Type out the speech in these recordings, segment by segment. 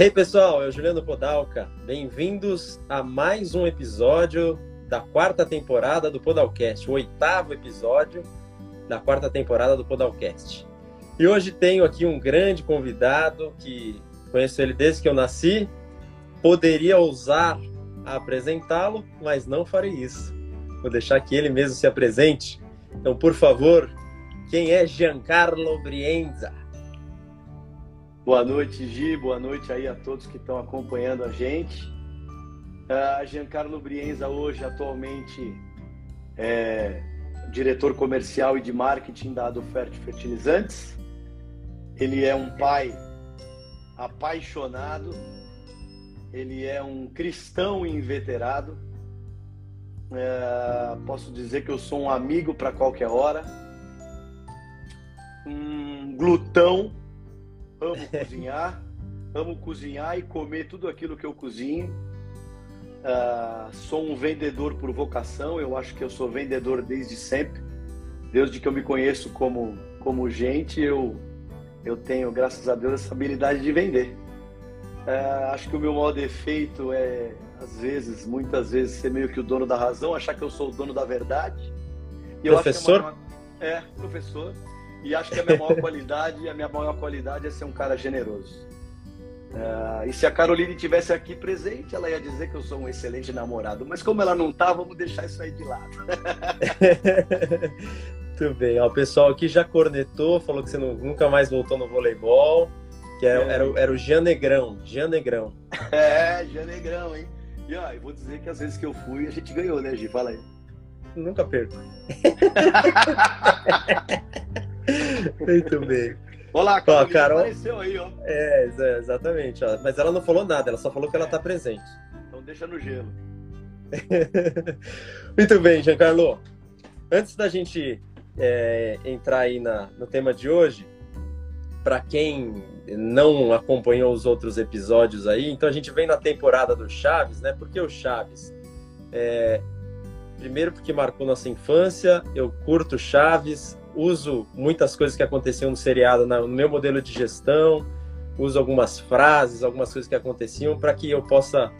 Hey pessoal, eu Juliano Podalca. Bem-vindos a mais um episódio da quarta temporada do Podalcast, o oitavo episódio da quarta temporada do Podalcast. E hoje tenho aqui um grande convidado que conheço ele desde que eu nasci. Poderia ousar apresentá-lo, mas não farei isso. Vou deixar que ele mesmo se apresente. Então, por favor, quem é Giancarlo Brienza? Boa noite, Gi. Boa noite aí a todos que estão acompanhando a gente. Uh, Giancarlo Brienza hoje atualmente é diretor comercial e de marketing da Adofert Fertilizantes. Ele é um pai apaixonado, ele é um cristão inveterado. É, posso dizer que eu sou um amigo para qualquer hora, um glutão, amo cozinhar, amo cozinhar e comer tudo aquilo que eu cozinho. Uh, sou um vendedor por vocação, eu acho que eu sou vendedor desde sempre. Desde que eu me conheço como, como gente, eu, eu tenho, graças a Deus, essa habilidade de vender. Uh, acho que o meu maior defeito é, às vezes, muitas vezes, ser meio que o dono da razão, achar que eu sou o dono da verdade. E professor? É, é, professor. E acho que a minha maior qualidade, a minha maior qualidade é ser um cara generoso. Uh, e se a Caroline tivesse aqui presente, ela ia dizer que eu sou um excelente namorado. Mas como ela não tá, vamos deixar isso aí de lado. Muito bem. Ó, o pessoal aqui já cornetou, falou que você não, nunca mais voltou no voleibol. Que era, é. era, era o Jean Negrão. Jean Negrão. É, Jean Negrão, hein? E ó, eu vou dizer que às vezes que eu fui, a gente ganhou, né, Gi? Fala aí. Nunca perco. Muito bem. Olá, Carol. Ó, Carol apareceu aí, ó. É, exatamente. Ó. Mas ela não falou nada, ela só falou que ela está presente. Então deixa no gelo. Muito bem, Giancarlo. Antes da gente é, entrar aí na, no tema de hoje, para quem não acompanhou os outros episódios aí, então a gente vem na temporada do Chaves, né? Por que o Chaves? É, primeiro porque marcou nossa infância, eu curto Chaves, uso muitas coisas que aconteciam no seriado no meu modelo de gestão, uso algumas frases, algumas coisas que aconteciam para que eu possa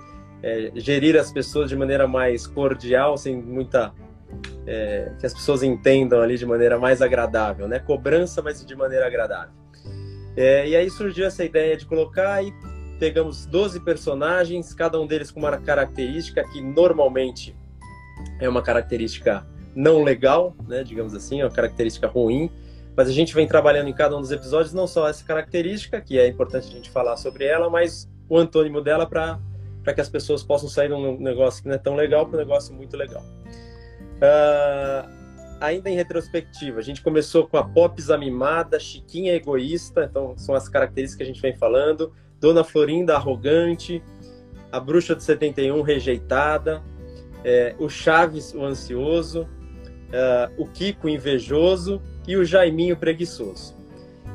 é, gerir as pessoas de maneira mais cordial, sem muita é, que as pessoas entendam ali de maneira mais agradável, né? Cobrança, mas de maneira agradável. É, e aí surgiu essa ideia de colocar e pegamos 12 personagens, cada um deles com uma característica que normalmente é uma característica não legal, né, digamos assim, é uma característica ruim, mas a gente vem trabalhando em cada um dos episódios não só essa característica, que é importante a gente falar sobre ela, mas o antônimo dela para que as pessoas possam sair de um negócio que não é tão legal para um negócio muito legal. Uh, ainda em retrospectiva, a gente começou com a Pops amimada, Chiquinha egoísta, então são as características que a gente vem falando, Dona Florinda arrogante, a Bruxa de 71 rejeitada, é, o Chaves o ansioso, uh, o Kiko invejoso e o Jaiminho preguiçoso.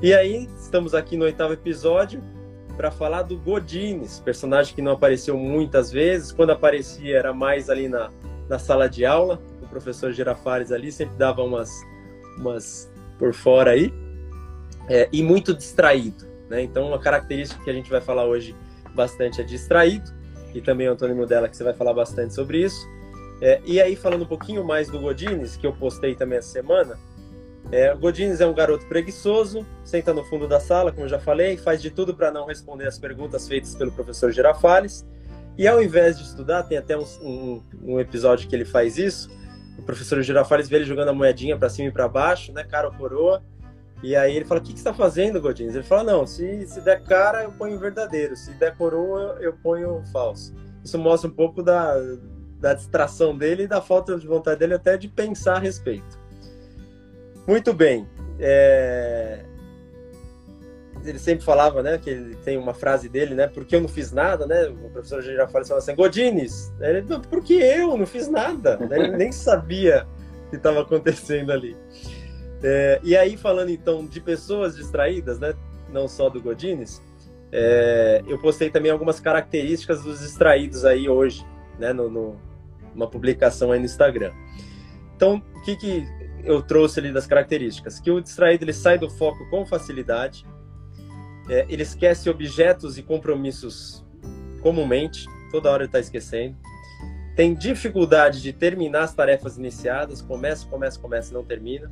E aí, estamos aqui no oitavo episódio para falar do Godines, personagem que não apareceu muitas vezes. Quando aparecia, era mais ali na, na sala de aula. O professor Girafares ali sempre dava umas, umas por fora aí. É, e muito distraído. Né? Então, uma característica que a gente vai falar hoje bastante é distraído. E também o antônimo dela, que você vai falar bastante sobre isso. É, e aí, falando um pouquinho mais do Godines, que eu postei também essa semana, é, Godines é um garoto preguiçoso, senta no fundo da sala, como eu já falei, faz de tudo para não responder as perguntas feitas pelo professor Girafales. E ao invés de estudar, tem até um, um, um episódio que ele faz isso. O professor Girafales vê ele jogando a moedinha para cima e para baixo, né, cara ou coroa. E aí ele fala: O que, que você está fazendo, Godines? Ele fala: Não, se, se der cara, eu ponho verdadeiro, se der coroa, eu ponho falso. Isso mostra um pouco da, da distração dele e da falta de vontade dele até de pensar a respeito. Muito bem. É... Ele sempre falava, né, que ele tem uma frase dele, né, porque eu não fiz nada, né, o professor Girafales falava assim, Godines, ele, por que eu não fiz nada? Ele nem sabia o que estava acontecendo ali. É... e aí, falando então de pessoas distraídas, né, não só do Godines, é... eu postei também algumas características dos distraídos aí hoje, né, no, no uma publicação aí no Instagram. Então, o que, que eu trouxe ali das características? Que o distraído ele sai do foco com facilidade, É, ele esquece objetos e compromissos comumente, toda hora ele está esquecendo. Tem dificuldade de terminar as tarefas iniciadas, começa, começa, começa e não termina.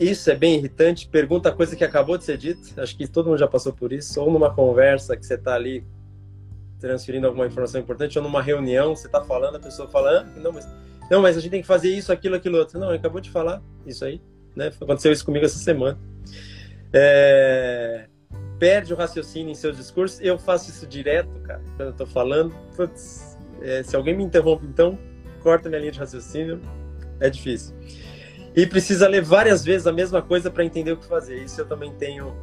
Isso é bem irritante. Pergunta coisa que acabou de ser dita. Acho que todo mundo já passou por isso. Ou numa conversa que você está ali transferindo alguma informação importante, ou numa reunião, você está falando, a pessoa fala, ah, não, mas, não, mas a gente tem que fazer isso, aquilo, aquilo outro. Não, acabou de falar isso aí. Né? Aconteceu isso comigo essa semana. É... Perde o raciocínio em seus discursos. Eu faço isso direto, cara, quando eu estou falando. Putz, é, se alguém me interrompe, então, corta minha linha de raciocínio. É difícil. E precisa ler várias vezes a mesma coisa para entender o que fazer. Isso eu também tenho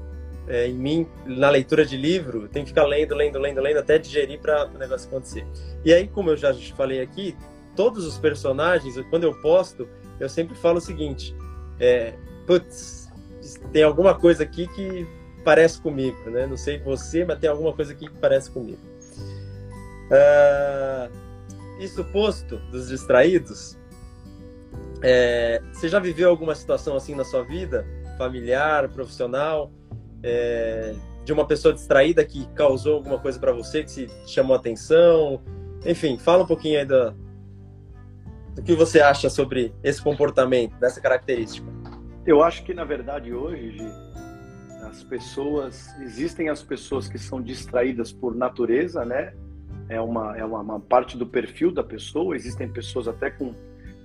é, em mim, na leitura de livro, tem que ficar lendo, lendo, lendo, lendo, até digerir para o negócio acontecer. E aí, como eu já falei aqui, todos os personagens, quando eu posto, eu sempre falo o seguinte: é, putz, tem alguma coisa aqui que parece comigo, né? Não sei você, mas tem alguma coisa aqui que parece comigo. Uh, isso posto dos distraídos, é, você já viveu alguma situação assim na sua vida, familiar, profissional, é, de uma pessoa distraída que causou alguma coisa para você, que se chamou atenção? Enfim, fala um pouquinho aí do, do que você acha sobre esse comportamento, dessa característica. Eu acho que, na verdade, hoje, as pessoas, existem as pessoas que são distraídas por natureza, né? É uma, é uma, uma parte do perfil da pessoa, existem pessoas até com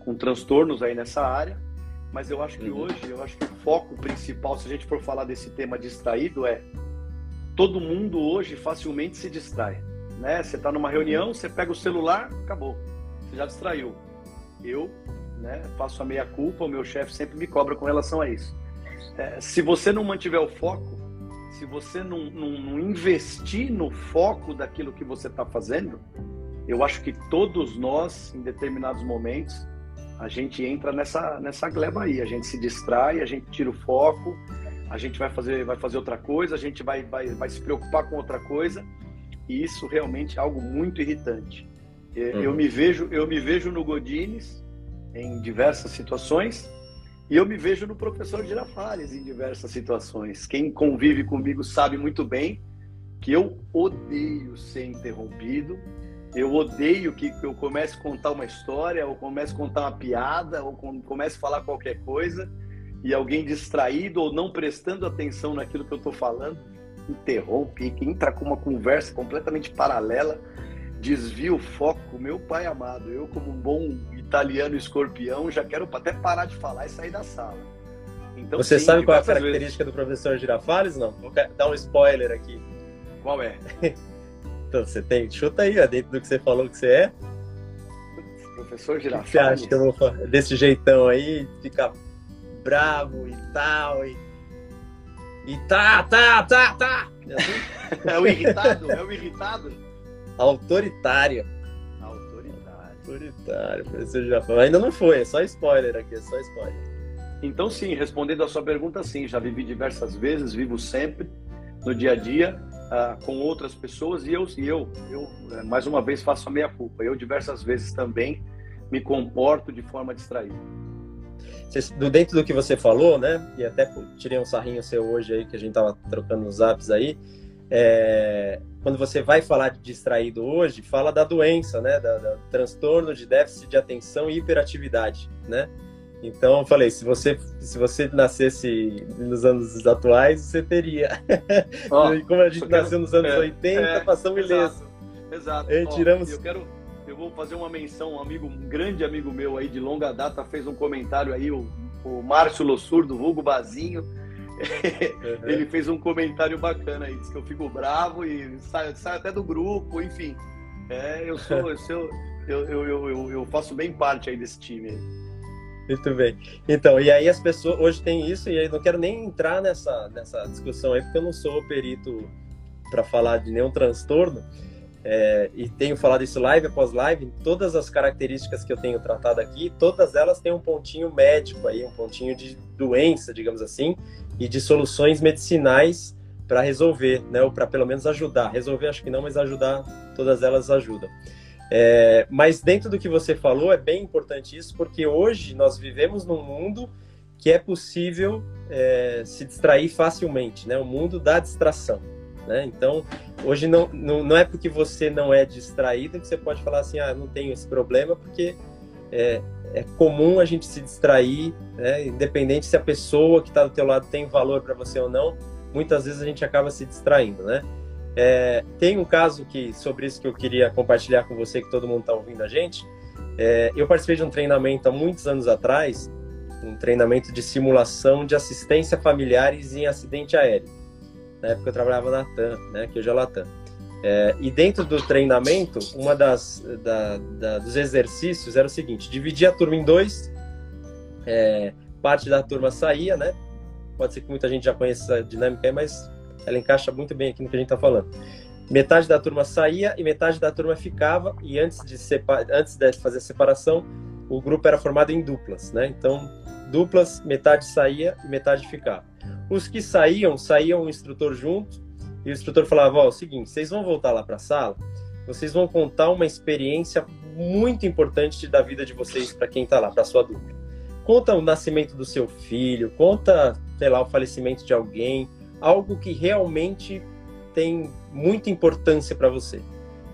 com transtornos aí nessa área, mas eu acho que uhum. hoje, eu acho que o foco principal, se a gente for falar desse tema distraído, é todo mundo hoje facilmente se distrai, né? Você está numa reunião, você pega o celular, acabou, você já distraiu. Eu, né, faço a meia culpa, o meu chefe sempre me cobra com relação a isso. É, se você não mantiver o foco, se você não, não, não investir no foco daquilo que você está fazendo, eu acho que todos nós, em determinados momentos, a gente entra nessa, nessa gleba aí, a gente se distrai, a gente tira o foco, a gente vai fazer, vai fazer outra coisa, a gente vai, vai, vai se preocupar com outra coisa, e isso realmente é algo muito irritante. Eu, uhum. me vejo, eu me vejo no Godines em diversas situações, e eu me vejo no professor Girafales em diversas situações. Quem convive comigo sabe muito bem que eu odeio ser interrompido, eu odeio que eu comece a contar uma história, ou comece a contar uma piada, ou comece a falar qualquer coisa, e alguém distraído ou não prestando atenção naquilo que eu estou falando, interrompe, entra com uma conversa completamente paralela, desvia o foco. Meu pai amado, eu, como um bom italiano escorpião, já quero até parar de falar e sair da sala. Então, Você sim, sabe qual é a característica vezes... do professor Girafales? Não? Vou dar um spoiler aqui. Qual é? Então, você tem. Chuta aí, ó, dentro do que você falou que você é. Professor Girafales. O que você acha que eu vou desse jeitão aí, ficar bravo e tal, e. E tá, tá, tá, tá! É, é o irritado? É o irritado? Autoritário. Autoritário. Autoritário, professor Girafales. Ainda não foi, é só spoiler aqui, é só spoiler. Então, sim, respondendo a sua pergunta, sim, já vivi diversas vezes, vivo sempre no dia a dia uh, com outras pessoas e eu, e eu, eu eh, mais uma vez faço a meia culpa. Eu diversas vezes também me comporto de forma distraída. Do dentro do que você falou, né? E até tirei um sarrinho seu hoje aí que a gente tava trocando nos apps aí. É, quando você vai falar de distraído hoje, fala da doença, né? Da, da transtorno de déficit de atenção e hiperatividade, né? Então eu falei, se você, se você nascesse nos anos atuais, você teria. Oh, Como a gente quero, nasceu nos anos é, 80, é, passamos ileso. Exato. E, tiramos... Eu quero, eu vou fazer uma menção, um amigo, um grande amigo meu aí de longa data fez um comentário aí, o, o Márcio Lossur, do Vulgo Bazinho. Uhum. Ele fez um comentário bacana aí, disse que eu fico bravo e saio, saio até do grupo, enfim. É, eu sou, eu, sou eu, eu, eu, eu faço bem parte aí desse time aí. Muito bem. Então, e aí as pessoas hoje tem isso, e aí não quero nem entrar nessa, nessa discussão aí, porque eu não sou perito para falar de nenhum transtorno. É, e tenho falado isso live após live, todas as características que eu tenho tratado aqui, todas elas têm um pontinho médico aí, um pontinho de doença, digamos assim, e de soluções medicinais para resolver, né, ou para pelo menos ajudar. Resolver acho que não, mas ajudar, todas elas ajudam. É, mas dentro do que você falou, é bem importante isso, porque hoje nós vivemos num mundo que é possível é, se distrair facilmente, né? O mundo da distração, né? Então, hoje não, não, não é porque você não é distraído que você pode falar assim, ah, não tenho esse problema, porque é, é comum a gente se distrair, né? independente se a pessoa que está do teu lado tem valor para você ou não, muitas vezes a gente acaba se distraindo, né? É, tem um caso que sobre isso que eu queria compartilhar com você que todo mundo está ouvindo a gente. É, eu participei de um treinamento há muitos anos atrás, um treinamento de simulação de assistência familiares em acidente aéreo. Na época eu trabalhava na TAM, né, que hoje é Latam. É, e dentro do treinamento, uma das da, da, dos exercícios era o seguinte: dividir a turma em dois. É, parte da turma saía, né? Pode ser que muita gente já conheça a dinâmica aí, mas ela encaixa muito bem aqui no que a gente está falando. Metade da turma saía e metade da turma ficava. E antes de, antes de fazer a separação, o grupo era formado em duplas, né? Então, duplas, metade saía e metade ficava. Os que saíam, saíam o instrutor junto e o instrutor falava: Ó, oh, o seguinte, vocês vão voltar lá para a sala, vocês vão contar uma experiência muito importante da vida de vocês para quem está lá, para sua dupla. Conta o nascimento do seu filho, conta, sei lá, o falecimento de alguém, algo que realmente tem muita importância para você.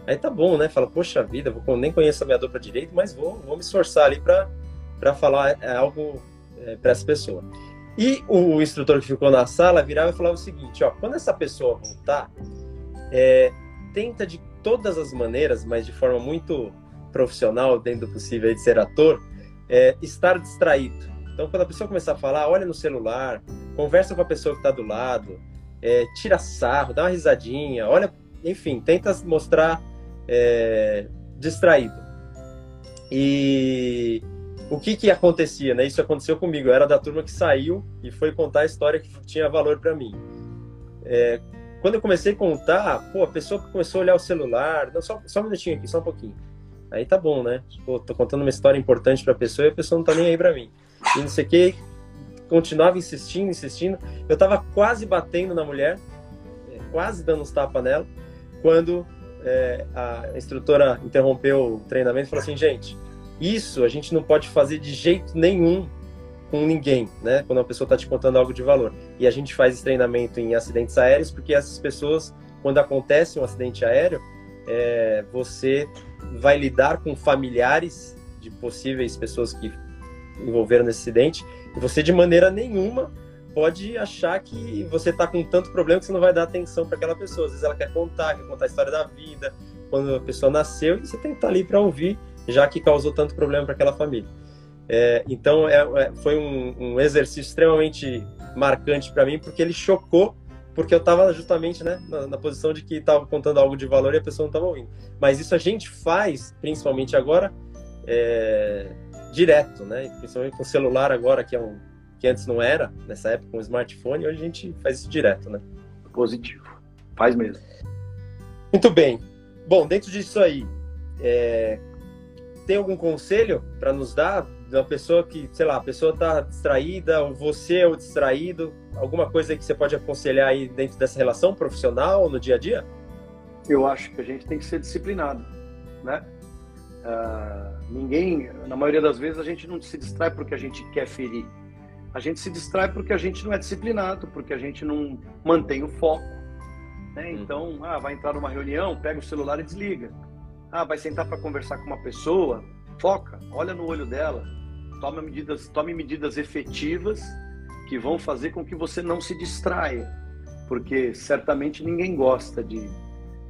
Aí tá bom, né? Fala, poxa vida, vou, nem conheço a minha dupla direito, mas vou, vou me esforçar ali para falar é, algo é, para essa pessoa. E o instrutor que ficou na sala virava e falava o seguinte: ó, quando essa pessoa voltar, é, tenta de todas as maneiras, mas de forma muito profissional, dentro do possível de ser ator, é, estar distraído. Então, quando a pessoa começar a falar, olha no celular, conversa com a pessoa que está do lado, é, tira sarro, dá uma risadinha, olha, enfim, tenta mostrar é, distraído. E o que que acontecia, né? Isso aconteceu comigo. Eu era da turma que saiu e foi contar a história que tinha valor para mim. É, quando eu comecei a contar, pô, a pessoa começou a olhar o celular, não, só, só um minutinho aqui, só um pouquinho. Aí tá bom, né? Pô, tô contando uma história importante pra pessoa e a pessoa não tá nem aí pra mim. E não sei o que, continuava insistindo, insistindo. Eu tava quase batendo na mulher, é, quase dando uns tapas nela, quando é, a instrutora interrompeu o treinamento e falou assim, gente, isso a gente não pode fazer de jeito nenhum com ninguém, né? Quando uma pessoa está te contando algo de valor. E a gente faz esse treinamento em acidentes aéreos porque essas pessoas, quando acontece um acidente aéreo, é, você vai lidar com familiares de possíveis pessoas que envolveram nesse acidente e você de maneira nenhuma pode achar que você está com tanto problema que você não vai dar atenção para aquela pessoa. Às vezes ela quer contar, quer contar a história da vida, quando a pessoa nasceu, e você tem que estar tá ali para ouvir já que causou tanto problema para aquela família. É, então é, é, foi um, um, exercício extremamente marcante para mim, porque ele chocou, porque eu estava justamente né, na, na, posição de que estava contando algo de valor e a pessoa não estava ouvindo. Mas isso a gente faz, principalmente agora, é, direto, né? principalmente com o celular agora, que, é um, que antes não era, nessa época com o smartphone, hoje a gente faz isso direto. Né? Positivo, faz mesmo. Muito bem. Bom, dentro disso aí, é, tem algum conselho para nos dar da pessoa que, sei lá, a pessoa está distraída, ou você é o distraído? Alguma coisa que você pode aconselhar aí dentro dessa relação profissional no dia a dia? Eu acho que a gente tem que ser disciplinado, né? Uh, ninguém, na maioria das vezes, a gente não se distrai porque a gente quer ferir. A gente se distrai porque a gente não é disciplinado, porque a gente não mantém o foco. Né? Uhum. Então, ah, vai entrar numa reunião, pega o celular e desliga. Ah, vai sentar para conversar com uma pessoa, foca, olha no olho dela, tome medidas, tome medidas efetivas que vão fazer com que você não se distraia, porque certamente ninguém gosta de,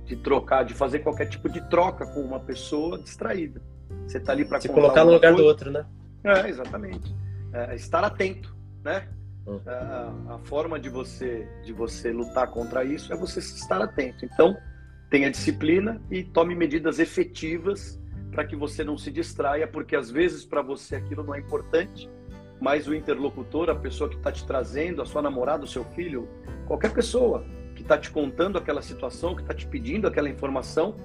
de trocar, de fazer qualquer tipo de troca com uma pessoa distraída. Você está ali para se colocar no lugar coisa. do outro, né? É, exatamente. É, estar atento, né? Uhum. A, a, forma de você de você lutar contra isso é você estar atento. Então, tenha disciplina e tome medidas efetivas para que você não se distraia, porque às vezes para você aquilo não é importante, mas o interlocutor, a pessoa que está te trazendo, a sua namorada, o seu filho, qualquer pessoa que está te contando aquela situação, que está te pedindo aquela informação,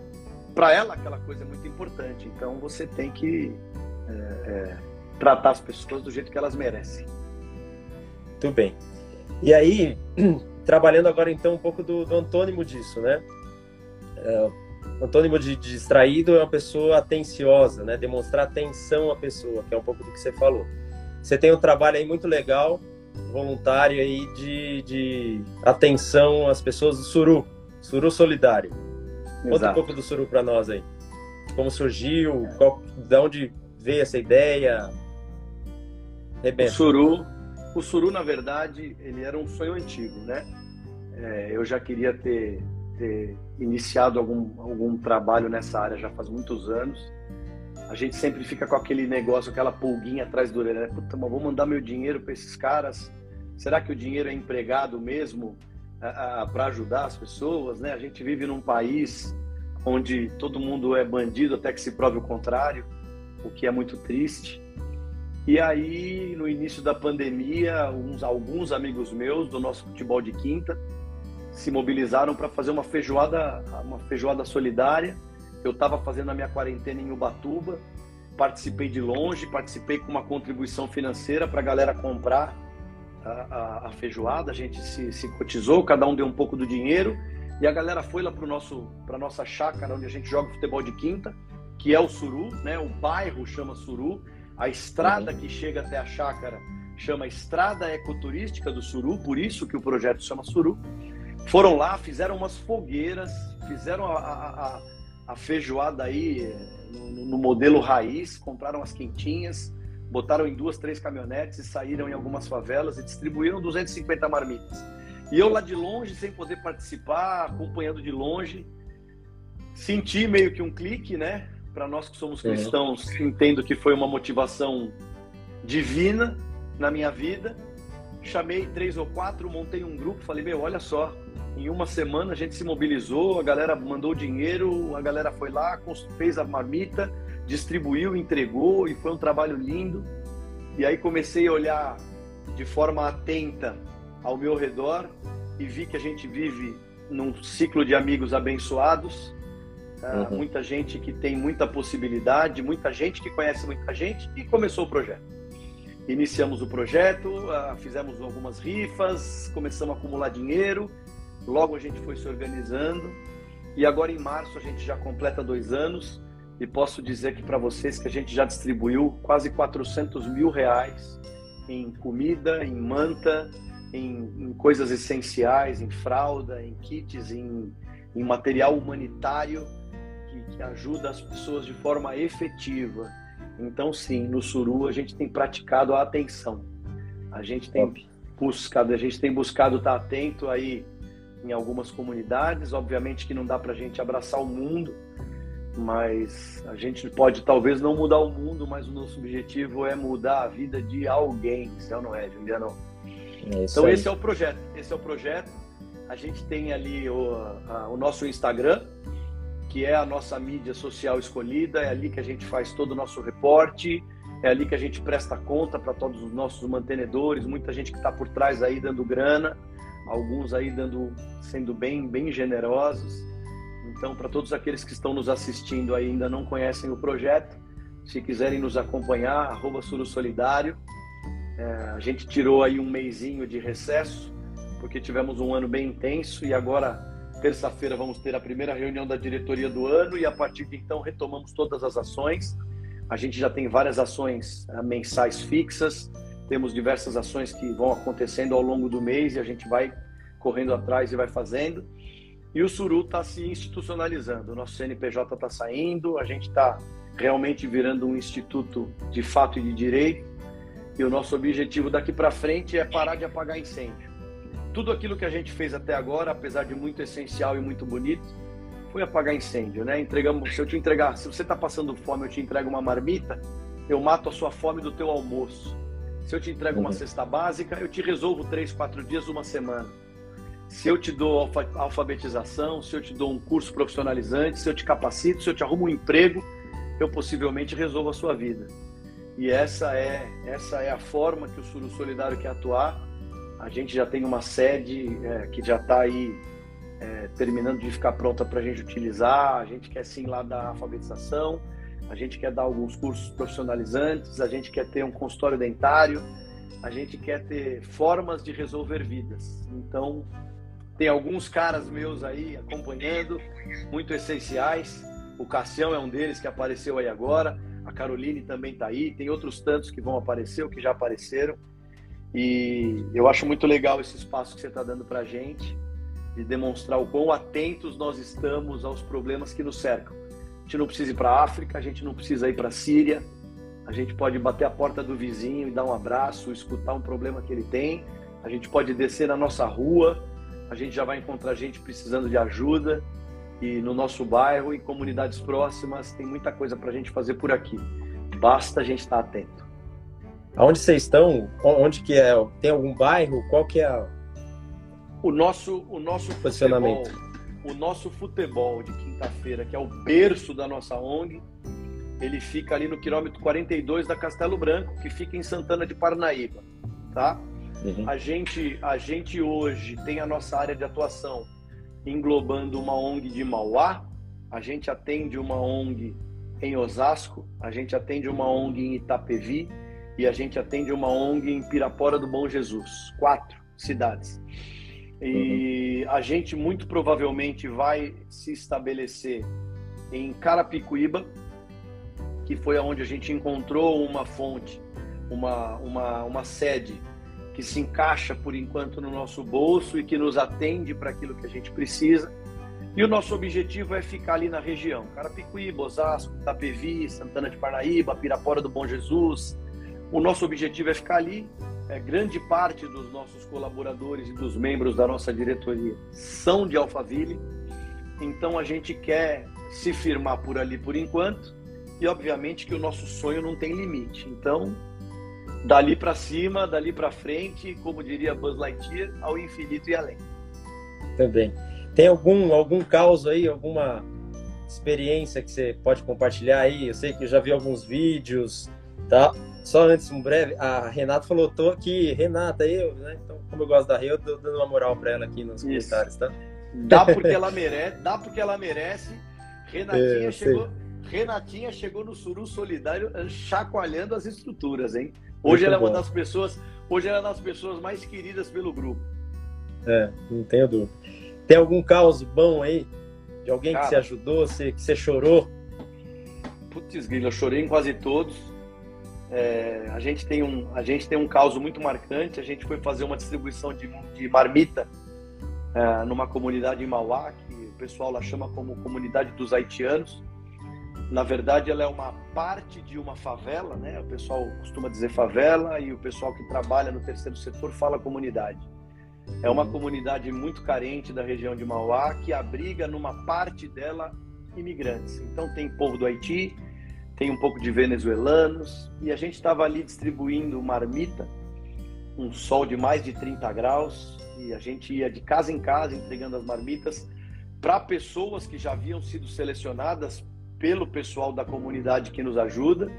para ela aquela coisa é muito importante. Então você tem que é, é, tratar as pessoas do jeito que elas merecem. Muito bem. E aí, trabalhando agora então um pouco do, do antônimo disso, né? É, antônimo de, de distraído é uma pessoa atenciosa, né? Demonstrar atenção à pessoa, que é um pouco do que você falou. você tem um trabalho aí muito legal, voluntário aí de, de atenção às pessoas do Suru, Suru Solidário. Exato. Conta um pouco do Suru para nós aí. Como surgiu, qual, de onde veio essa ideia? Rebenta. O Suru, o Suru, na verdade, ele era um sonho antigo, né? É, eu já queria ter, ter iniciado algum, algum trabalho nessa área já faz muitos anos. A gente sempre fica com aquele negócio, aquela pulguinha atrás do orelha, né? Puta, mas vou mandar meu dinheiro para esses caras. Será que o dinheiro é empregado mesmo para ajudar as pessoas, né? A gente vive num país onde todo mundo é bandido até que se prove o contrário, o que é muito triste. E aí, no início da pandemia, uns, alguns amigos meus do nosso futebol de quinta se mobilizaram para fazer uma feijoada, uma feijoada solidária. Eu estava fazendo a minha quarentena em Ubatuba, participei de longe, participei com uma contribuição financeira para a galera comprar a, a, feijoada. A gente se, se cotizou, cada um deu um pouco do dinheiro e a galera foi lá para nosso para nossa chácara onde a gente joga futebol de quinta, que é o Suru, né? O bairro chama Suru, a estrada uhum. que chega até a chácara chama Estrada Ecoturística do Suru, por isso que o projeto chama Suru. Foram lá, fizeram umas fogueiras, fizeram a, a, a feijoada aí no, no, modelo raiz, compraram as quentinhas, botaram em duas, três caminhonetes e saíram em algumas favelas e distribuíram 250 marmitas. E eu lá de longe, sem poder participar, acompanhando de longe, senti meio que um clique, né? Para nós que somos cristãos, entendo que foi uma motivação divina na minha vida. Chamei três ou quatro, montei um grupo, falei, meu, olha só, em uma semana a gente se mobilizou, a galera mandou dinheiro, a galera foi lá, fez a marmita, distribuiu, entregou e foi um trabalho lindo. E aí comecei a olhar de forma atenta ao meu redor e vi que a gente vive num ciclo de amigos abençoados, ah, uhum. muita gente que tem muita possibilidade, muita gente que conhece muita gente e começou o projeto. Iniciamos o projeto, ah, fizemos algumas rifas, começamos a acumular dinheiro Logo a gente foi se organizando e agora em março a gente já completa dois anos e posso dizer que para vocês que a gente já distribuiu quase 400 mil reais em comida, em manta, em, em coisas essenciais, em fralda, em kits, em, em material humanitário que, que ajuda as pessoas de forma efetiva. Então, sim, no Suru a gente tem praticado a atenção. A gente tem buscado, a gente tem buscado estar atento aí em algumas comunidades. Obviamente que não dá para a gente abraçar o mundo, mas a gente pode talvez não mudar o mundo, mas o nosso objetivo é mudar a vida de alguém, se não é, Juliano? É então aí. esse é o projeto, esse é o projeto. A gente tem ali o, a, o nosso Instagram, que é a nossa mídia social escolhida, é ali que a gente faz todo o nosso reporte, é ali que a gente presta conta para todos os nossos mantenedores, muita gente que está por trás aí dando grana alguns aí dando, sendo bem, bem generosos. Então, para todos aqueles que estão nos assistindo aí ainda não conhecem o projeto, se quiserem nos acompanhar, arroba Suro Solidário. É, a gente tirou aí um mêsinho de recesso, porque tivemos um ano bem intenso e agora, terça-feira, vamos ter a primeira reunião da diretoria do ano e a partir de então retomamos todas as ações. A gente já tem várias ações uh, mensais fixas, temos diversas ações que vão acontecendo ao longo do mês e a gente vai correndo atrás e vai fazendo. E o Suru está se institucionalizando. O nosso CNPJ está saindo, a gente está realmente virando um instituto de fato e de direito. E o nosso objetivo daqui para frente é parar de apagar incêndio. Tudo aquilo que a gente fez até agora, apesar de muito essencial e muito bonito, foi apagar incêndio, né? Entregamos, se eu te entregar, se você está passando fome, eu te entrego uma marmita, eu mato a sua fome do teu almoço. Se eu te entrego uma uhum. cesta básica, eu te resolvo três, quatro dias, uma semana. Se eu te dou alfabetização, se eu te dou um curso profissionalizante, se eu te capacito, se eu te arrumo um emprego, eu possivelmente resolvo a sua vida. E essa é essa é a forma que o Suru Solidário quer atuar. A gente já tem uma sede é, que já está aí é, terminando de ficar pronta para a gente utilizar. A gente quer sim lá dar alfabetização a gente quer dar alguns cursos profissionalizantes, a gente quer ter um consultório dentário, a gente quer ter formas de resolver vidas. Então, tem alguns caras meus aí acompanhando, muito essenciais. O Cassião é um deles que apareceu aí agora. A Caroline também está aí. Tem outros tantos que vão aparecer ou que já apareceram. E eu acho muito legal esse espaço que você está dando para a gente, de demonstrar o quão atentos nós estamos aos problemas que nos cercam. A gente não precisa ir para a África, a gente não precisa ir para a Síria, a gente pode bater a porta do vizinho e dar um abraço, escutar um problema que ele tem, a gente pode descer na nossa rua, a gente já vai encontrar gente precisando de ajuda e no nosso bairro e comunidades próximas tem muita coisa para a gente fazer por aqui. Basta a gente estar atento. Aonde vocês estão? Onde que é? Tem algum bairro? Qual que é o nosso o nosso posicionamento? Futebol, o nosso futebol de quinta-feira, que é o berço da nossa ONG, ele fica ali no quilômetro 42 da Castelo Branco, que fica em Santana de Parnaíba, tá? Uhum. A gente a gente hoje tem a nossa área de atuação englobando uma ONG de Mauá, a gente atende uma ONG em Osasco, a gente atende uma ONG em Itapevi e a gente atende uma ONG em Pirapora do Bom Jesus. Quatro cidades. E uhum. a gente muito provavelmente vai se estabelecer em Carapicuíba, que foi onde a gente encontrou uma fonte, uma, uma, uma sede que se encaixa por enquanto no nosso bolso e que nos atende para aquilo que a gente precisa. E o nosso objetivo é ficar ali na região, Carapicuíba, Osasco, Itapevi, Santana de Parnaíba, Pirapora do Bom Jesus. O nosso objetivo é ficar ali. É, grande parte dos nossos colaboradores e dos membros da nossa diretoria são de Alphaville. Então a gente quer se firmar por ali por enquanto. E obviamente que o nosso sonho não tem limite. Então dali para cima, dali para frente, como diria Buzz Lightyear, ao infinito e além. Também. Tem algum algum caos aí, alguma experiência que você pode compartilhar aí? Eu sei que eu já vi alguns vídeos, tá? Só antes, um breve, a Renata falou, tô aqui, Renata, eu, né? Então, como eu gosto da Rio, eu tô dando uma moral para ela aqui nos Isso. comentários, tá? Dá porque ela merece, dá porque ela merece. Renatinha é, chegou, Renatinha chegou no Suru Solidário chacoalhando as estruturas, hein? Hoje Muito ela é uma das pessoas, hoje ela é uma das pessoas mais queridas pelo grupo. É, não tenho dúvida. Tem algum caos bom aí? De alguém Cara, que você ajudou, você, que você chorou? Putz, grilo, eu chorei em quase todos. É, a, gente tem um, a gente tem um caos muito marcante. A gente foi fazer uma distribuição de, de marmita é, numa comunidade em Mauá, que o pessoal lá chama como comunidade dos haitianos. Na verdade, ela é uma parte de uma favela, né? O pessoal costuma dizer favela e o pessoal que trabalha no terceiro setor fala comunidade. É uma uhum. comunidade muito carente da região de Mauá que abriga numa parte dela imigrantes. Então tem povo do Haiti, tem um pouco de venezuelanos e a gente estava ali distribuindo marmita, um sol de mais de 30 graus e a gente ia de casa em casa entregando as marmitas para pessoas que já haviam sido selecionadas pelo pessoal da comunidade que nos ajuda,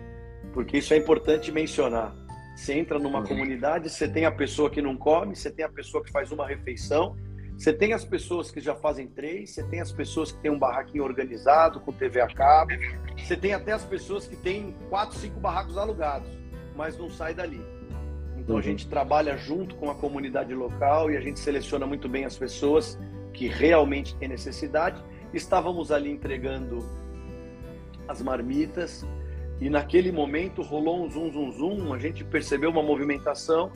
porque isso é importante mencionar. Você entra numa uhum. comunidade, você tem a pessoa que não come, você tem a pessoa que faz uma refeição, você tem as pessoas que já fazem três, você tem as pessoas que têm um barraquinho organizado com TV a cabo, você tem até as pessoas que têm quatro, cinco barracos alugados, mas não sai dali. Então uhum. a gente trabalha junto com a comunidade local e a gente seleciona muito bem as pessoas que realmente têm necessidade. Estávamos ali entregando as marmitas. E naquele momento rolou um zum, zum, zum. A gente percebeu uma movimentação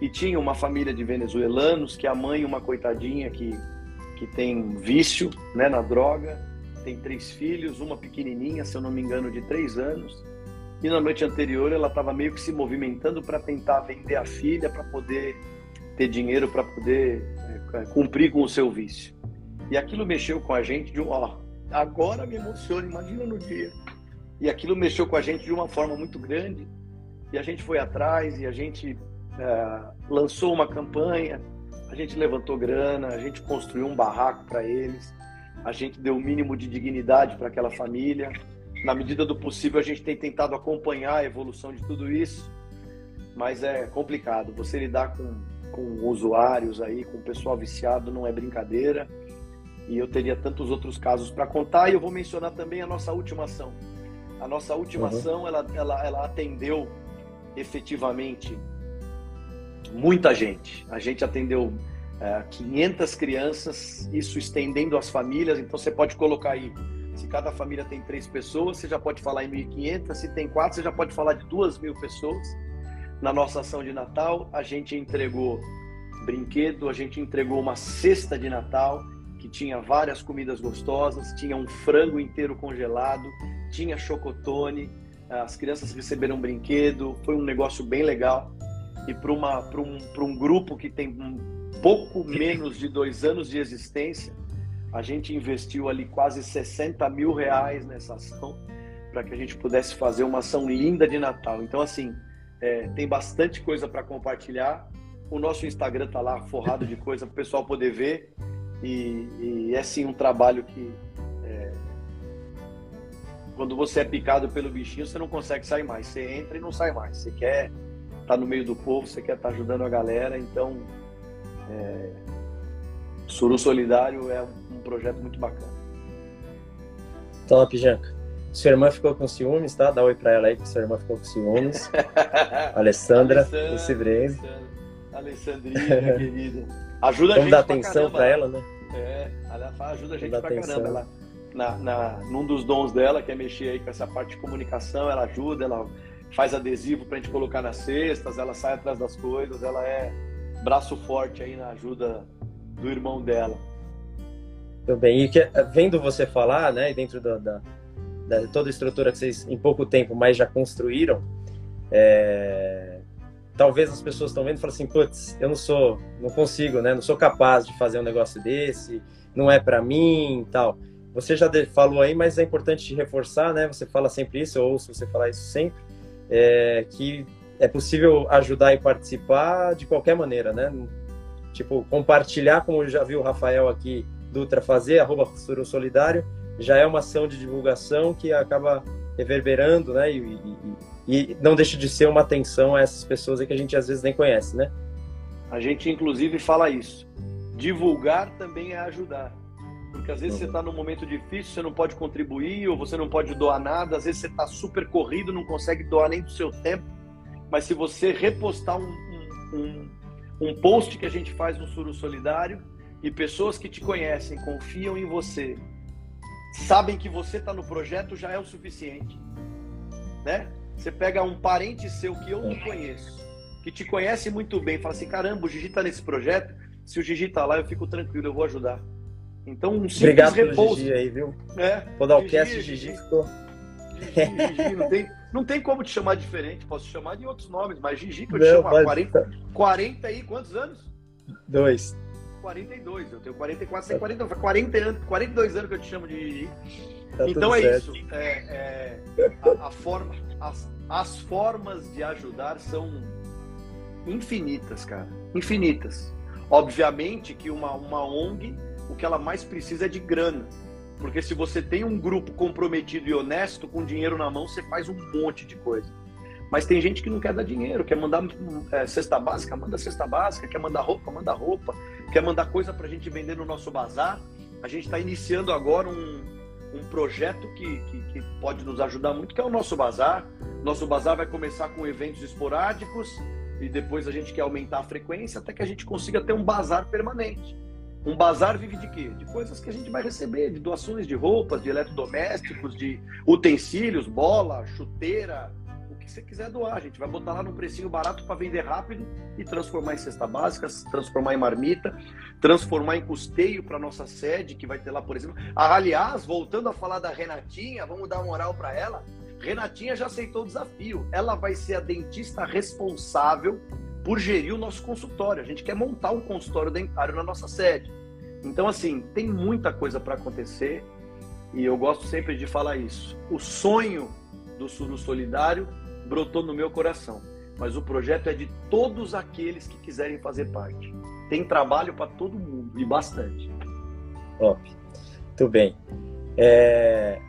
e tinha uma família de venezuelanos que a mãe, uma coitadinha que, que tem vício né, na droga, tem três filhos, uma pequenininha, se eu não me engano, de três anos. E na noite anterior ela estava meio que se movimentando para tentar vender a filha para poder ter dinheiro para poder é, cumprir com o seu vício. E aquilo mexeu com a gente de um, ó, agora me emociona, imagina no dia. E aquilo mexeu com a gente de uma forma muito grande. E a gente foi atrás e a gente é, lançou uma campanha, a gente levantou grana, a gente construiu um barraco para eles, a gente deu o mínimo de dignidade para aquela família. Na medida do possível, a gente tem tentado acompanhar a evolução de tudo isso, mas é complicado. Você lidar com, com usuários aí, com pessoal viciado, não é brincadeira e eu teria tantos outros casos para contar. E eu vou mencionar também a nossa última ação. A nossa última uhum. ação, ela, ela, ela atendeu efetivamente muita gente. A gente atendeu é, 500 crianças, isso estendendo as famílias. Então você pode colocar aí, se cada família tem três pessoas, você já pode falar em 1.500. Se tem quatro, você já pode falar de duas mil pessoas. Na nossa ação de Natal, a gente entregou brinquedo, a gente entregou uma cesta de Natal que tinha várias comidas gostosas, tinha um frango inteiro congelado, tinha chocotone, as crianças receberam um brinquedo, foi um negócio bem legal. E para um, um grupo que tem um pouco menos de dois anos de existência, a gente investiu ali quase 60 mil reais nessa ação para que a gente pudesse fazer uma ação linda de Natal. Então, assim, é, tem bastante coisa para compartilhar. O nosso Instagram tá lá forrado de coisa para o pessoal poder ver. E, e, é sim um trabalho que é, quando você é picado pelo bichinho, você não consegue sair mais. Você entra e não sai mais. Você quer estar tá no meio do povo, você quer estar tá ajudando a galera. Então, é, Suru Solidário é um projeto muito bacana. Top, Janca. Sua irmã ficou com ciúmes, tá? Dá um oi pra ela aí, que sua irmã ficou com ciúmes. Alessandra, o Cibrene. Alessandrinha, querida. Ajuda Vamos a gente dar atenção para ela, né? É, ela ajuda a gente pra atenção. caramba. Ela, na, na, num dos dons dela, que é mexer aí com essa parte de comunicação, ela ajuda, ela faz adesivo pra gente colocar nas cestas, ela sai atrás das coisas, ela é braço forte aí na ajuda do irmão dela. Tudo bem. E que, vendo você falar, né, dentro da, da, da, toda a estrutura que vocês em pouco tempo mais já construíram, é, talvez as pessoas estão vendo e falam assim, putz, eu não sou, não consigo, né, não sou capaz de fazer um negócio desse, não é para mim, tal. Você já falou aí, mas é importante reforçar, né? Você fala sempre isso, eu ouço você falar isso sempre, é, que é possível ajudar e participar de qualquer maneira, né? Tipo, compartilhar, como já viu o Rafael aqui Dutra fazer, arroba Suru Solidário, já é uma ação de divulgação que acaba reverberando, né? E, e, e, não deixa de ser uma atenção a essas pessoas que a gente às vezes nem conhece, né? A gente, inclusive, fala isso. Divulgar também é ajudar. Porque às vezes você está num momento difícil, você não pode contribuir, ou você não pode doar nada, às vezes você está super corrido, não consegue doar nem do seu tempo. Mas se você repostar um, um, um, um post que a gente faz no Suru Solidário, e pessoas que te conhecem, confiam em você, sabem que você está no projeto, já é o suficiente. Né? Você pega um parente seu que eu não conheço, que te conhece muito bem, fala assim: caramba, o Gigi está nesse projeto. Se o Gigi está lá, eu fico tranquilo, eu vou ajudar. Então, um simples Obrigado repouso. Gigi aí, viu? É. Podalcast Gigi, Gigi ficou. Gigi, Gigi, não tem, não tem como te chamar diferente, posso te chamar de outros nomes, mas Gigi que eu te não, chamo há 40, 40 aí, quantos anos? Dois. 42, eu tenho 44, você tem 40, 40 anos, 42 anos que eu te chamo de Gigi. Tá então é certo. isso. É, é, a, a, forma, as, as formas de ajudar são infinitas, cara. Infinitas. Obviamente que uma, uma ONG, o que ela mais precisa é de grana. Porque se você tem um grupo comprometido e honesto, com dinheiro na mão, você faz um monte de coisa. Mas tem gente que não quer dar dinheiro, quer mandar é, cesta básica, manda cesta básica, quer mandar roupa, manda roupa, quer mandar coisa para a gente vender no nosso bazar. A gente está iniciando agora um, um projeto que, que, que, pode nos ajudar muito, que é o nosso bazar. Nosso bazar vai começar com eventos esporádicos e depois a gente quer aumentar a frequência até que a gente consiga ter um bazar permanente. Um bazar vive de quê? De coisas que a gente vai receber, de doações de roupas, de eletrodomésticos, de utensílios, bola, chuteira, que você quiser doar. Gente vai botar lá no precinho barato para vender rápido e transformar em cesta básica, transformar em marmita, transformar em custeio para nossa sede, que vai ter lá, por exemplo. Ah, aliás, voltando a falar da Renatinha, vamos dar moral para ela. Renatinha já aceitou o desafio. Ela vai ser a dentista responsável por gerir o nosso consultório. A gente quer montar um consultório dentário na nossa sede. Então, assim, tem muita coisa para acontecer e eu gosto sempre de falar isso. O sonho do Suru Solidário brotou no meu coração. Mas o projeto é de todos aqueles que quiserem fazer parte. Tem trabalho para todo mundo e bastante. Top. Muito bem. É...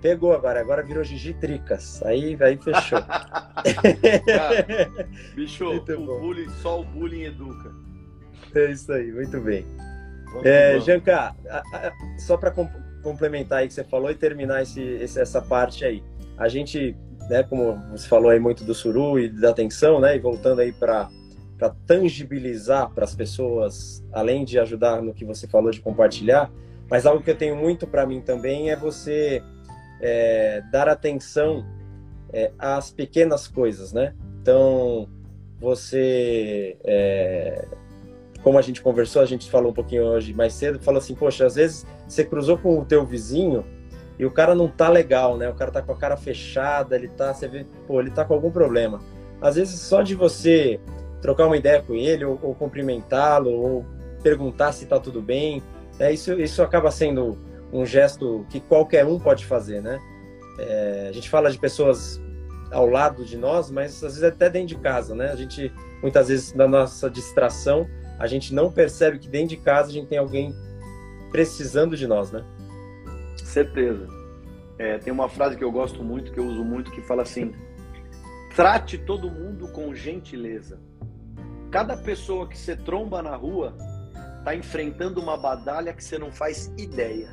Pegou agora, agora virou Gigi Tricas. Aí, aí fechou. Cara, bicho, o bullying, só o bullying educa. É isso aí, muito bem. é, Janka, só para complementar aí que você falou e terminar esse, essa parte aí. A gente né, como você falou aí muito do suru e da atenção, né, e voltando aí para para tangibilizar para as pessoas, além de ajudar no que você falou de compartilhar, Mas algo que eu tenho muito para mim também é você é, dar atenção é, às pequenas coisas, né? Então, você, é, como a gente conversou, a gente falou um pouquinho hoje mais cedo, falou assim, poxa, às vezes você cruzou com o teu vizinho e o cara não tá legal, né? O cara tá com a cara fechada, ele tá, você vê, pô, ele tá com algum problema. Às vezes só de você trocar uma ideia com ele, ou, ou cumprimentá-lo, ou perguntar se tá tudo bem, é, isso, isso acaba sendo um gesto que qualquer um pode fazer, né? É, a gente fala de pessoas ao lado de nós, mas às vezes até dentro de casa, né? A gente, muitas vezes, na nossa distração, a gente não percebe que dentro de casa a gente tem alguém precisando de nós, né? Certeza. É, tem uma frase que eu gosto muito, que eu uso muito, que fala assim: trate todo mundo com gentileza. Cada pessoa que você tromba na rua está enfrentando uma batalha que você não faz ideia.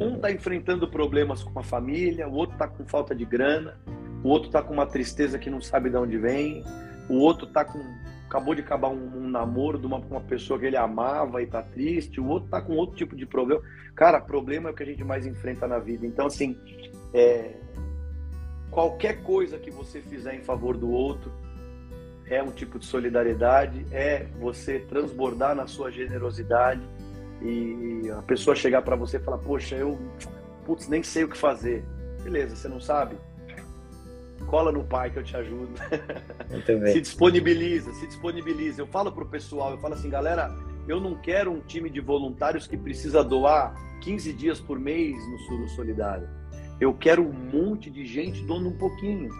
Um está enfrentando problemas com a família, o outro está com falta de grana, o outro está com uma tristeza que não sabe de onde vem, o outro está com acabou de acabar um, um namoro de uma, uma, pessoa que ele amava e está triste, o outro está com outro tipo de problema. Cara, problema é o que a gente mais enfrenta na vida. Então, assim, é, qualquer coisa que você fizer em favor do outro é um tipo de solidariedade, é você transbordar na sua generosidade e a pessoa chegar para você e falar: Poxa, eu putz, nem sei o que fazer. Beleza, você não sabe? Cola no pai que eu te ajudo. se disponibiliza, se disponibiliza. Eu falo pro pessoal, eu falo assim, galera, eu não quero um time de voluntários que precisa doar 15 dias por mês no Suro Solidário. Eu quero um monte de gente doando um pouquinho.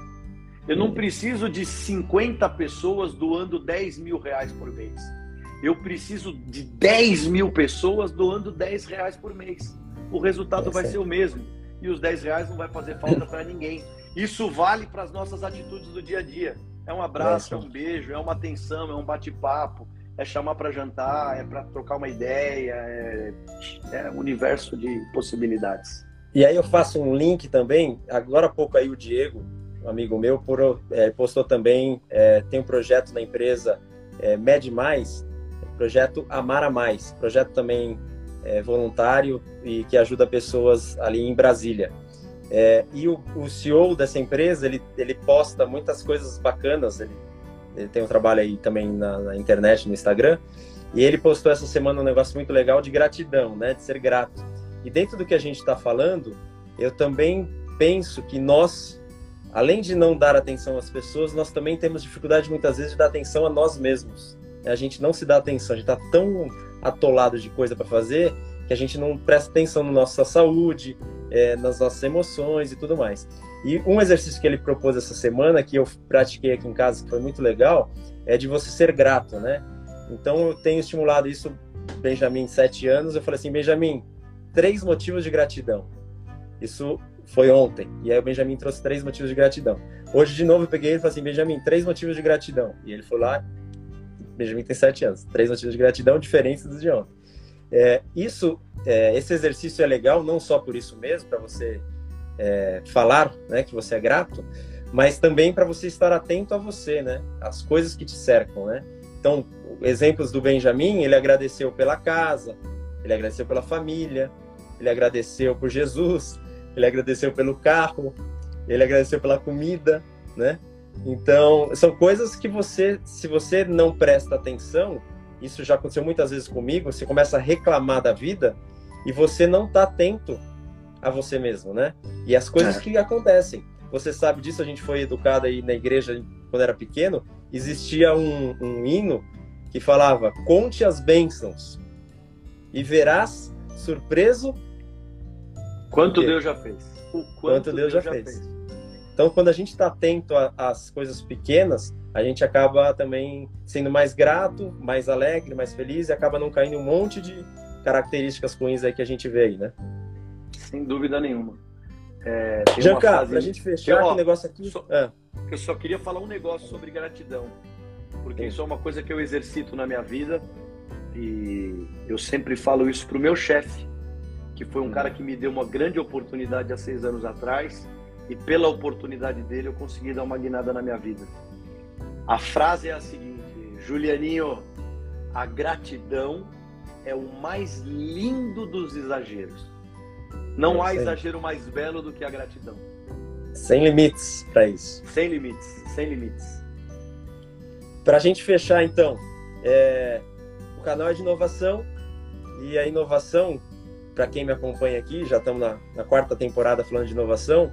Eu não preciso de 50 pessoas doando 10 mil reais por mês eu preciso de 10 mil pessoas doando 10 reais por mês. O resultado é vai ser o mesmo. E os 10 reais não vai fazer falta para ninguém. Isso vale para as nossas atitudes do dia a dia. É um abraço, é um beijo, é uma atenção, é um bate-papo, é chamar para jantar, é para trocar uma ideia, é, é um universo de possibilidades. E aí eu faço um link também. Agora há pouco aí o Diego, um amigo meu, por, é, postou também, é, tem um projeto na empresa é, Med Mais, projeto Amar a Mais, projeto também é, voluntário e que ajuda pessoas ali em Brasília. É, e o, o, CEO dessa empresa, ele, ele posta muitas coisas bacanas, ele, ele tem um trabalho aí também na, na, internet, no Instagram, e ele postou essa semana um negócio muito legal de gratidão, né, de ser grato. E dentro do que a gente está falando, eu também penso que nós, além de não dar atenção às pessoas, nós também temos dificuldade muitas vezes de dar atenção a nós mesmos. A gente não se dá atenção, a gente está tão atolado de coisa para fazer que a gente não presta atenção na nossa saúde, é, nas nossas emoções e tudo mais. E um exercício que ele propôs essa semana, que eu pratiquei aqui em casa, que foi muito legal, é de você ser grato, né? Então eu tenho estimulado isso, Benjamin, sete anos, eu falei assim, Benjamin, três motivos de gratidão. Isso foi ontem. E aí o Benjamin trouxe três motivos de gratidão. Hoje, de novo, eu peguei ele e falei assim, Benjamin, três motivos de gratidão. E ele foi lá Benjamin tem sete anos. Três motivos de gratidão diferentes dos de ontem. É, isso, é, esse exercício é legal não só por isso mesmo, para você é, falar né, que você é grato, mas também para você estar atento a você, né? As coisas que te cercam, né? Então, exemplos do Benjamin, ele agradeceu pela casa, ele agradeceu pela família, ele agradeceu por Jesus, ele agradeceu pelo carro, ele agradeceu pela comida, né? Então, são coisas que você, se você não presta atenção, isso já aconteceu muitas vezes comigo, você começa a reclamar da vida e você não está atento a você mesmo, né? E as coisas é. que acontecem. Você sabe disso, a gente foi educado aí na igreja quando era pequeno, existia um, um hino que falava: Conte as bênçãos e verás surpreso. Quanto Deus já fez. O quanto, quanto Deus, Deus, já, já fez. fez. Então, quando a gente está atento às coisas pequenas, a gente acaba também sendo mais grato, mais alegre, mais feliz e acaba não caindo um monte de características ruins aí que a gente vê aí, né? Sem dúvida nenhuma. É, Giancarlo, frase... pra gente fechar o negócio aqui... Só, ah. Eu só queria falar um negócio sobre gratidão, porque Sim. isso é uma coisa que eu exercito na minha vida e eu sempre falo isso pro meu chefe, que foi um cara que me deu uma grande oportunidade há seis anos atrás e pela oportunidade dele eu consegui dar uma guinada na minha vida. A frase é a seguinte: Julianinho, a gratidão é o mais lindo dos exageros. Não há exagero mais belo do que a gratidão. Sem limites para isso. Sem limites, sem limites. Para a gente fechar, então, é... o canal é de inovação e a inovação, para quem me acompanha aqui, já estamos na, na quarta temporada falando de inovação,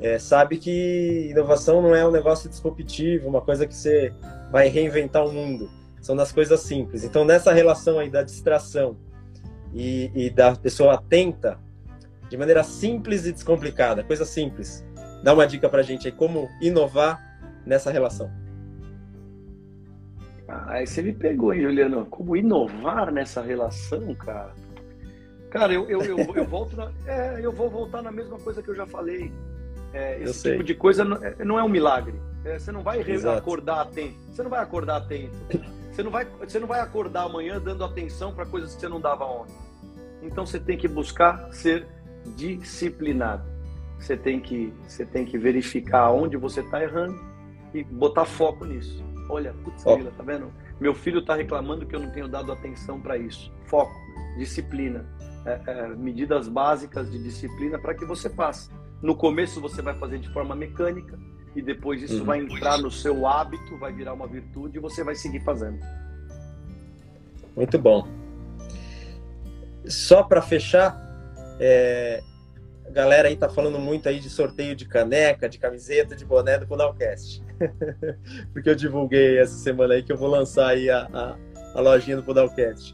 é, sabe que inovação não é um negócio disruptivo, uma coisa que você vai reinventar o mundo. São das coisas simples. Então, nessa relação aí da distração e, e da pessoa atenta, de maneira simples e descomplicada, coisa simples. Dá uma dica pra gente aí, como inovar nessa relação. Ah, você me pegou, hein, Juliano? Como inovar nessa relação, cara? Cara, eu, eu, eu, eu volto na, é, eu vou voltar na mesma coisa que eu já falei. É, esse tipo de coisa não é, não é um milagre. É, você não vai Exato. acordar atento. Você não vai acordar atento. Você não vai, você não vai acordar amanhã dando atenção para coisas que você não dava ontem. Então você tem que buscar ser disciplinado. Você tem que, você tem que verificar onde você está errando e botar foco nisso. Olha, putz, oh. tá vendo? Meu filho está reclamando que eu não tenho dado atenção para isso. Foco, disciplina, é, é, medidas básicas de disciplina para que você faça. No começo você vai fazer de forma mecânica e depois isso uhum. vai entrar no seu hábito, vai virar uma virtude e você vai seguir fazendo. Muito bom. Só para fechar, é, a galera aí tá falando muito aí de sorteio de caneca, de camiseta, de boné do Podalcast. Porque eu divulguei essa semana aí que eu vou lançar aí a, a, a lojinha do Podalcast.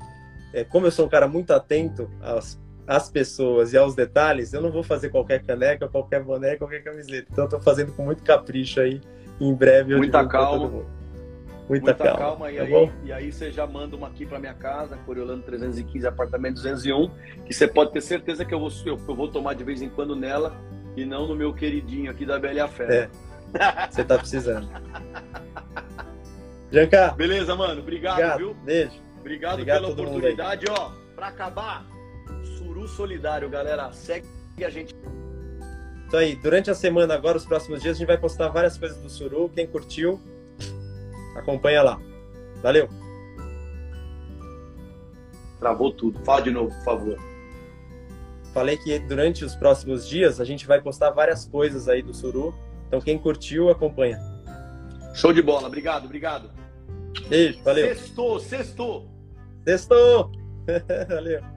É, como eu sou um cara muito atento às, às pessoas e aos detalhes, eu não vou fazer qualquer caneca, qualquer boné, qualquer camiseta. Então eu tô fazendo com muito capricho aí. Em breve eu Muita calma. Muita, Muita calma. calma. E, tá aí, e aí você já manda uma aqui para minha casa, Coriolano 315, apartamento 201, que você pode ter certeza que eu vou, eu, eu vou tomar de vez em quando nela e não no meu queridinho aqui da Bela Fé. É, você tá precisando. Janca. Beleza, mano. Obrigado, Obrigado. viu? Beijo. Obrigado, Obrigado pela oportunidade. Ó, para acabar, Suru Solidário, galera. Segue a gente. Isso aí. Durante a semana agora, os próximos dias, a gente vai postar várias coisas do Suru. Quem curtiu, Acompanha lá. Valeu. Travou tudo. Fala de novo, por favor. Falei que durante os próximos dias a gente vai postar várias coisas aí do Suru. Então quem curtiu, acompanha. Show de bola. Obrigado, obrigado. Beijo, valeu. Sextou, sextou. Sextou. valeu.